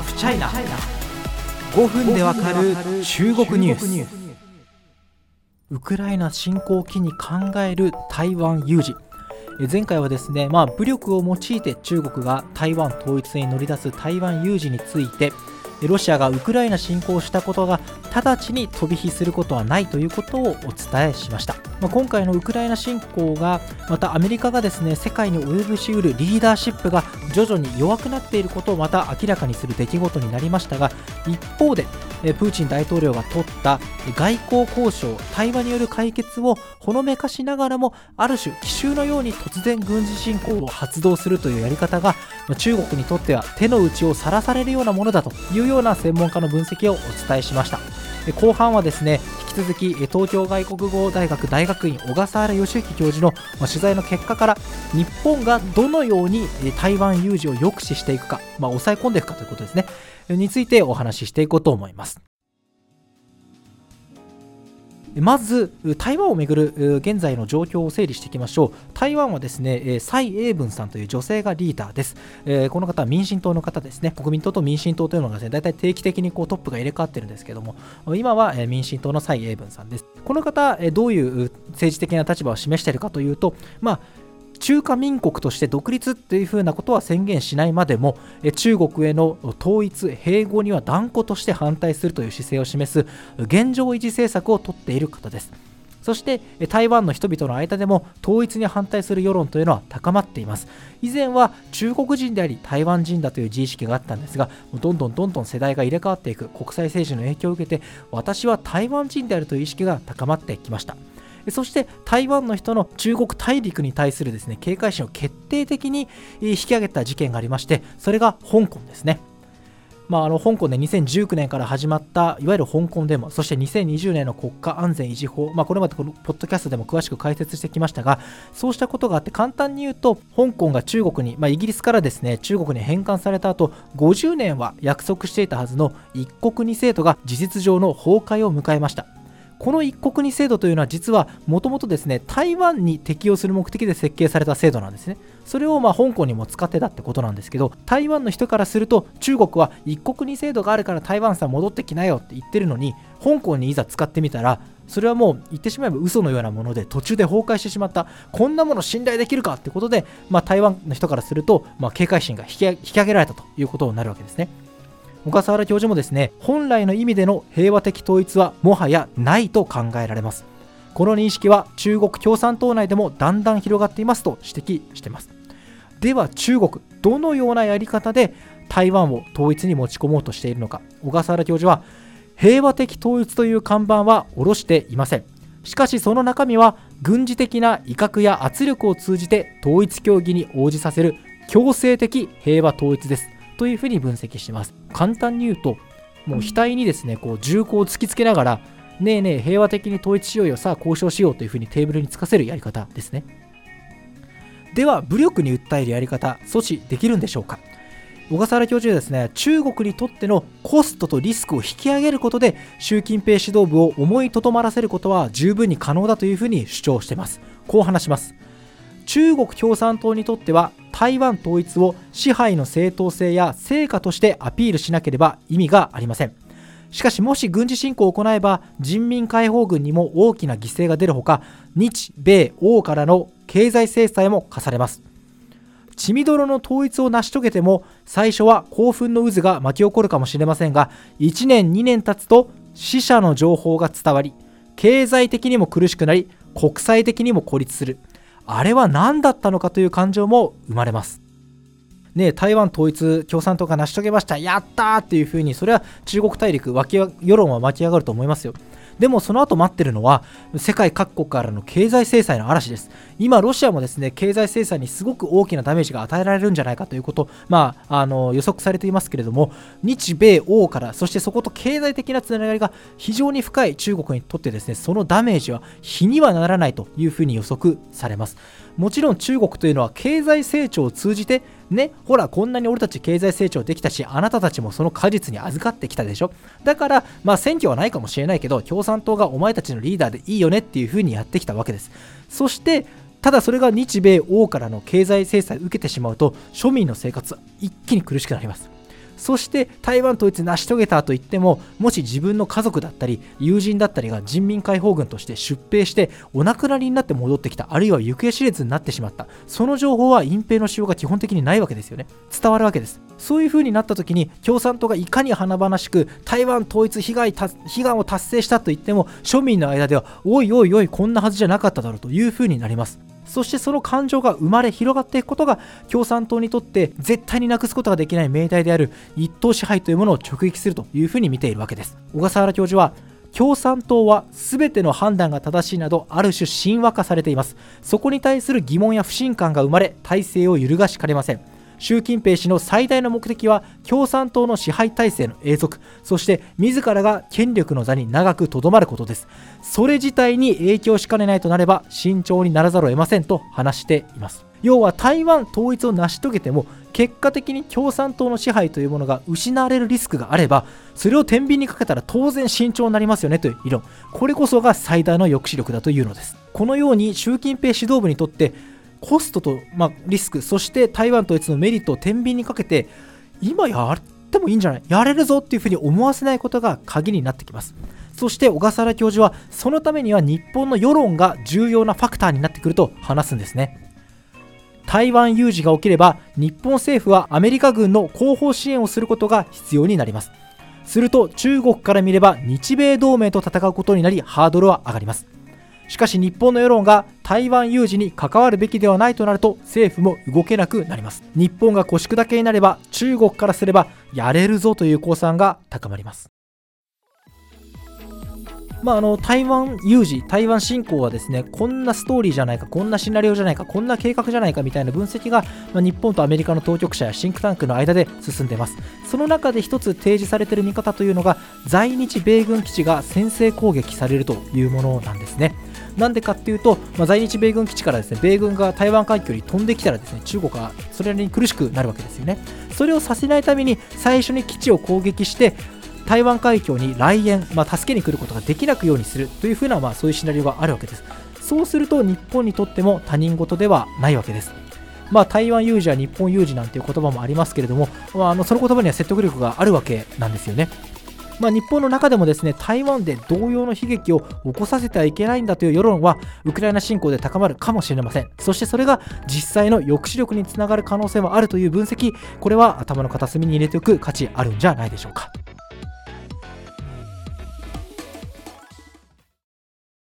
ハフチャイナ5分でわかる中国ニュース。ウクライナ侵攻を機に考える台湾有事。前回はですね、まあ、武力を用いて中国が台湾統一に乗り出す台湾有事についてロシアがウクライナ侵攻したことが直ちに飛び火することはないということをお伝えしました、まあ、今回のウクライナ侵攻がまたアメリカがですね世界に及ぼしうるリーダーシップが徐々に弱くなっていることをまた明らかにする出来事になりましたが一方でプーチン大統領が取った外交交渉対話による解決をほのめかしながらもある種奇襲のように突然軍事侵攻を発動するというやり方が中国にとっては手の内をさらされるようなものだというような専門家の分析をお伝えしました。後半はですねき続き東京外国語大学大学院小笠原義之教授の取材の結果から日本がどのように台湾有事を抑止していくか、まあ、抑え込んでいくかということですね。についてお話ししていこうと思います。まず台湾をめぐる現在の状況を整理していきましょう。台湾はですね蔡英文さんという女性がリーダーです。この方は民進党の方ですね。国民党と民進党というのが、ね、大体定期的にこうトップが入れ替わってるんですけども今は民進党の蔡英文さんです。この方どういう政治的な立場を示しているかというとまあ中華民国として独立というふうなことは宣言しないまでも中国への統一併合には断固として反対するという姿勢を示す現状維持政策をとっている方です。そして台湾の人々の間でも統一に反対する世論というのは高まっています。以前は中国人であり台湾人だという自意識があったんですがどんどんどんどん世代が入れ替わっていく国際政治の影響を受けて私は台湾人であるという意識が高まってきました。そして台湾の人の中国大陸に対するですね警戒心を決定的に引き上げた事件がありましてそれが香港ですね。まあ、あの香港で2019年から始まったいわゆる香港デモそして2020年の国家安全維持法、まあ、これまでこのポッドキャストでも詳しく解説してきましたがそうしたことがあって簡単に言うと香港が中国に、まあ、イギリスからですね中国に返還された後50年は約束していたはずの一国二制度が事実上の崩壊を迎えましたこの一国二制度というのは実はもともとですね台湾に適用する目的で設計された制度なんですねそれをま香港にも使ってたってことなんですけど台湾の人からすると中国は一国二制度があるから台湾さん戻ってきなよって言ってるのに香港にいざ使ってみたらそれはもう言ってしまえば嘘のようなもので途中で崩壊してしまったこんなもの信頼できるかってことで、まあ、台湾の人からすると、まあ、警戒心が引き上げられたということになるわけですね。小笠原教授もですね本来の意味での平和的統一はもはやないと考えられます。この認識は中国共産党内でもだんだん広がっていますと指摘しています。では中国どのようなやり方で台湾を統一に持ち込もうとしているのか。小笠原教授は平和的統一という看板は下ろしていません。しかしその中身は軍事的な威嚇や圧力を通じて統一協議に応じさせる強制的平和統一です。というふうに分析してます。簡単に言うともう額にですねこう銃口を突きつけながらねえねえ平和的に統一しようよさあ交渉しようというふうにテーブルにつかせるやり方ですね。では武力に訴えるやり方阻止できるんでしょうか。小笠原教授はですね中国にとってのコストとリスクを引き上げることで習近平指導部を思いとどまらせることは十分に可能だというふうに主張しています。こう話します。中国共産党にとっては台湾統一を支配の正当性や成果としてアピールしなければ意味がありません。しかしもし軍事侵攻を行えば人民解放軍にも大きな犠牲が出るほか日米欧からの経済制裁も課されます。血みどろの統一を成し遂げても最初は興奮の渦が巻き起こるかもしれませんが1年2年経つと死者の情報が伝わり経済的にも苦しくなり国際的にも孤立する。あれは何だったのかという感情も生まれます。ね、台湾統一共産党が成し遂げましたやったーっていうふうにそれは中国大陸世論は巻き上がると思いますよでもその後待ってるのは世界各国からの経済制裁の嵐です。今、ロシアもですね経済制裁にすごく大きなダメージが与えられるんじゃないかということ、まあ、あの予測されていますけれども、日米欧から、そしてそこと経済的なつながりが非常に深い中国にとってですねそのダメージは比にはならないというふうに予測されます。もちろん中国というのは経済成長を通じてね、ほら、こんなに俺たち経済成長できたし、あなたたちもその果実に預かってきたでしょ。だから、まあ、選挙はないかもしれないけど、共産党がお前たちのリーダーでいいよねっていうふうにやってきたわけです。そして、ただそれが日米欧からの経済制裁を受けてしまうと、庶民の生活一気に苦しくなります。そして台湾統一成し遂げたといってももし自分の家族だったり友人だったりが人民解放軍として出兵してお亡くなりになって戻ってきたあるいは行方知れずになってしまったその情報は隠蔽のしようが基本的にないわけです。よね伝わるわけですそういう風になった時に共産党がいかに華々しく台湾統一被害悲願を達成したと言っても庶民の間ではおいおいおいこんなはずじゃなかっただろうという風になります。そしてその感情が生まれ広がっていくことが共産党にとって絶対になくすことができない命題である一党支配というものを直撃するというふうに見ているわけです。小笠原教授は共産党は全ての判断が正しいなどある種神話化されています。そこに対する疑問や不信感が生まれ体制を揺るがしかねません。習近平氏の最大の目的は共産党の支配体制の永続そして自らが権力の座に長くとどまることです。それ自体に影響しかねないとなれば慎重にならざるを得ませんと話しています。要は台湾統一を成し遂げても結果的に共産党の支配というものが失われるリスクがあればそれを天秤にかけたら当然慎重になりますよねという理論。これこそが最大の抑止力だというのです。このように習近平指導部にとってコストと、まあ、リスクそして台湾統一のメリットを天秤にかけて今やってもいいんじゃない？やれるぞっていうふうに思わせないことが鍵になってきます。そして小笠原教授はそのためには日本の世論が重要なファクターになってくると話すんですね。台湾有事が起きれば日本政府はアメリカ軍の後方支援をすることが必要になります。すると中国から見れば日米同盟と戦うことになりハードルは上がります。しかし日本の世論が台湾有事に関わるべきではないとなると政府も動けなくなります。日本が腰砕けになれば中国からすればやれるぞという公算が高まります。まあ、あの台湾有事、台湾侵攻はですねこんなストーリーじゃないか、こんなシナリオじゃないか、こんな計画じゃないかみたいな分析が、まあ、日本とアメリカの当局者やシンクタンクの間で進んでいます。その中で一つ提示されている見方というのが、在日米軍基地が先制攻撃されるというものなんですね。なんでかっていうと、まあ、在日米軍基地からですね米軍が台湾海峡に飛んできたらですね中国はそれなりに苦しくなるわけですよね。それをさせないために最初に基地を攻撃して台湾海峡に来園、まあ、助けに来ることができなくようにするというふうな、まあ、そういうシナリオがあるわけです。そうすると日本にとっても他人事ではないわけです。まあ、台湾有事は日本有事なんていう言葉もありますけれども、まあ、あのその言葉には説得力があるわけなんですよね。まあ、日本の中でもですね台湾で同様の悲劇を起こさせてはいけないんだという世論はウクライナ侵攻で高まるかもしれませんそしてそれが実際の抑止力につながる可能性もあるという分析これは頭の片隅に入れておく価値あるんじゃないでしょうか